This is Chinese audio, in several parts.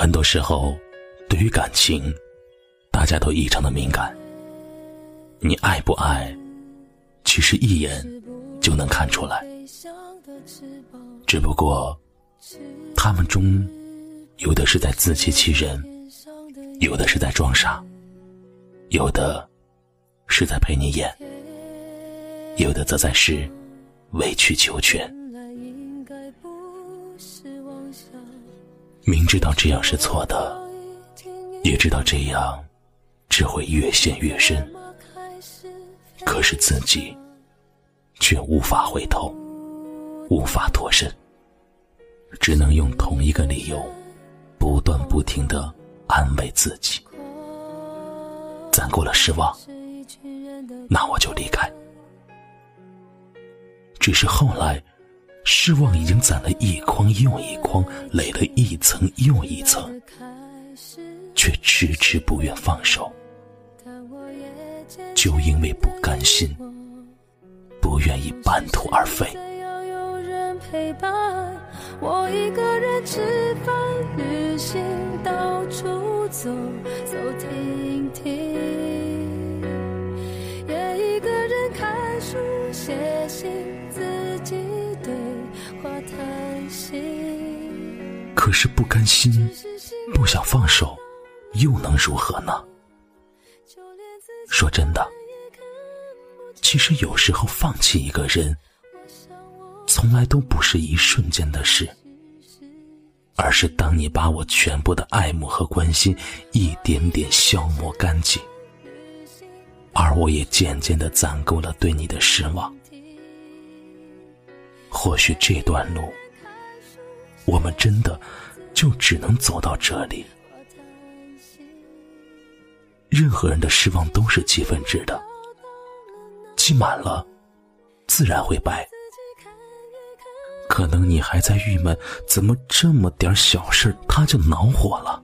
很多时候，对于感情，大家都异常的敏感。你爱不爱，其实一眼就能看出来。只不过，他们中有的是在自欺欺人，有的是在装傻，有的是在陪你演，有的则在是委曲求全。明知道这样是错的，也知道这样只会越陷越深，可是自己却无法回头，无法脱身，只能用同一个理由，不断不停的安慰自己：攒够了失望，那我就离开。只是后来。失望已经攒了一筐又一筐，垒了一层又一层，却迟迟不愿放手，就因为不甘心，不愿意半途而废。我一个人吃饭、旅行、到处走走停停，也一个人看书、写信。可是不甘心，不想放手，又能如何呢？说真的，其实有时候放弃一个人，从来都不是一瞬间的事，而是当你把我全部的爱慕和关心一点点消磨干净，而我也渐渐的攒够了对你的失望。或许这段路。我们真的就只能走到这里。任何人的失望都是积分制的，积满了，自然会败。可能你还在郁闷，怎么这么点小事他就恼火了？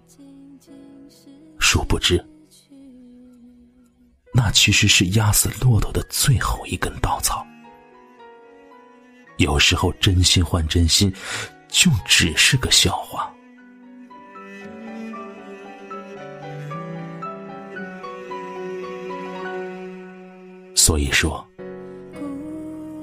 殊不知，那其实是压死骆驼的最后一根稻草。有时候，真心换真心。就只是个笑话。所以说，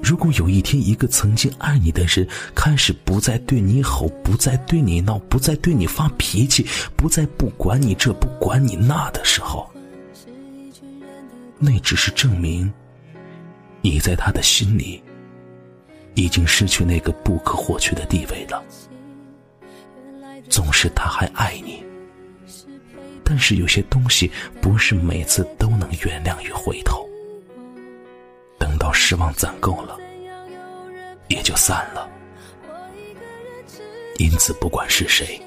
如果有一天一个曾经爱你的人开始不再对你吼，不再对你闹，不再对你发脾气，不再不管你这不管你那的时候，那只是证明你在他的心里。已经失去那个不可或缺的地位了。总是他还爱你，但是有些东西不是每次都能原谅与回头。等到失望攒够了，也就散了。因此，不管是谁，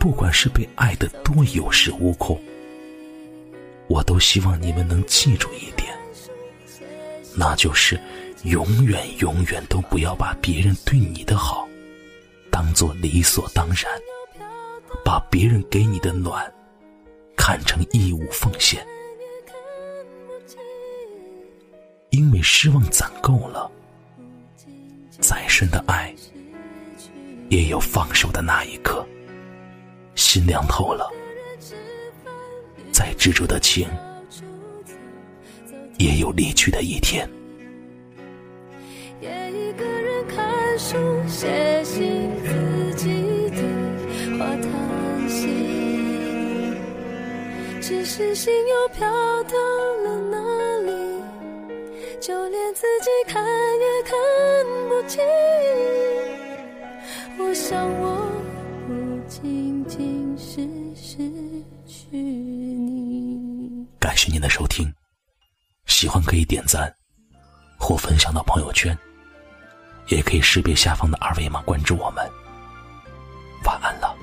不管是被爱的多有恃无恐，我都希望你们能记住一点，那就是。永远永远都不要把别人对你的好当做理所当然，把别人给你的暖看成义务奉献，因为失望攒够了，再深的爱也有放手的那一刻，心凉透了，再执着的情也有离去的一天。书写信，自己对话叹息，只是心又飘到了哪里？就连自己看也看不清。我想，我不仅仅是失去你。感谢您的收听，喜欢可以点赞或分享到朋友圈。也可以识别下方的二维码关注我们。晚安了。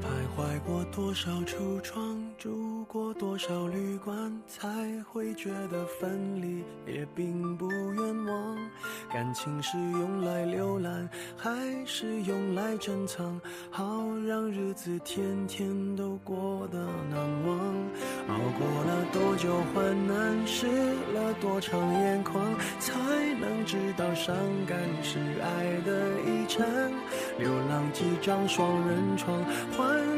徘徊过多少橱窗，住过多少旅馆，才会觉得分离也并不冤枉。感情是用来浏览，还是用珍藏？好让日子天天都过得难忘。熬过了多久患难，湿了多长眼眶，才能知道伤感是爱的遗产。流浪几张双人床，换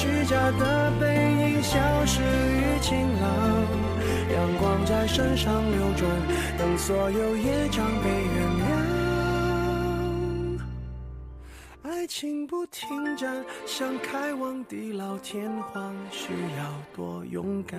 虚假的背影消失于晴朗，阳光在身上流转，等所有业障被原谅。爱情不停站，想开往地老天荒，需要多勇敢。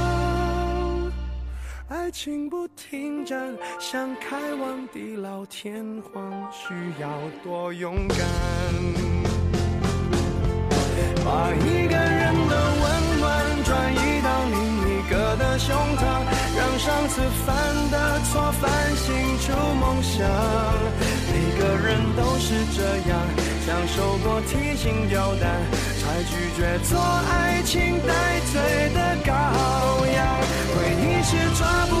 情不停站，想开往地老天荒，需要多勇敢。把一个人的温暖转移到另一个的胸膛。让上次犯的错反省出梦想，每个人都是这样，享受过提心吊胆，才拒绝做爱情带罪的羔羊。回忆是抓不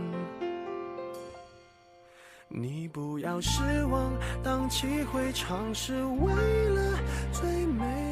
你不要失望，荡气回肠是为了最美。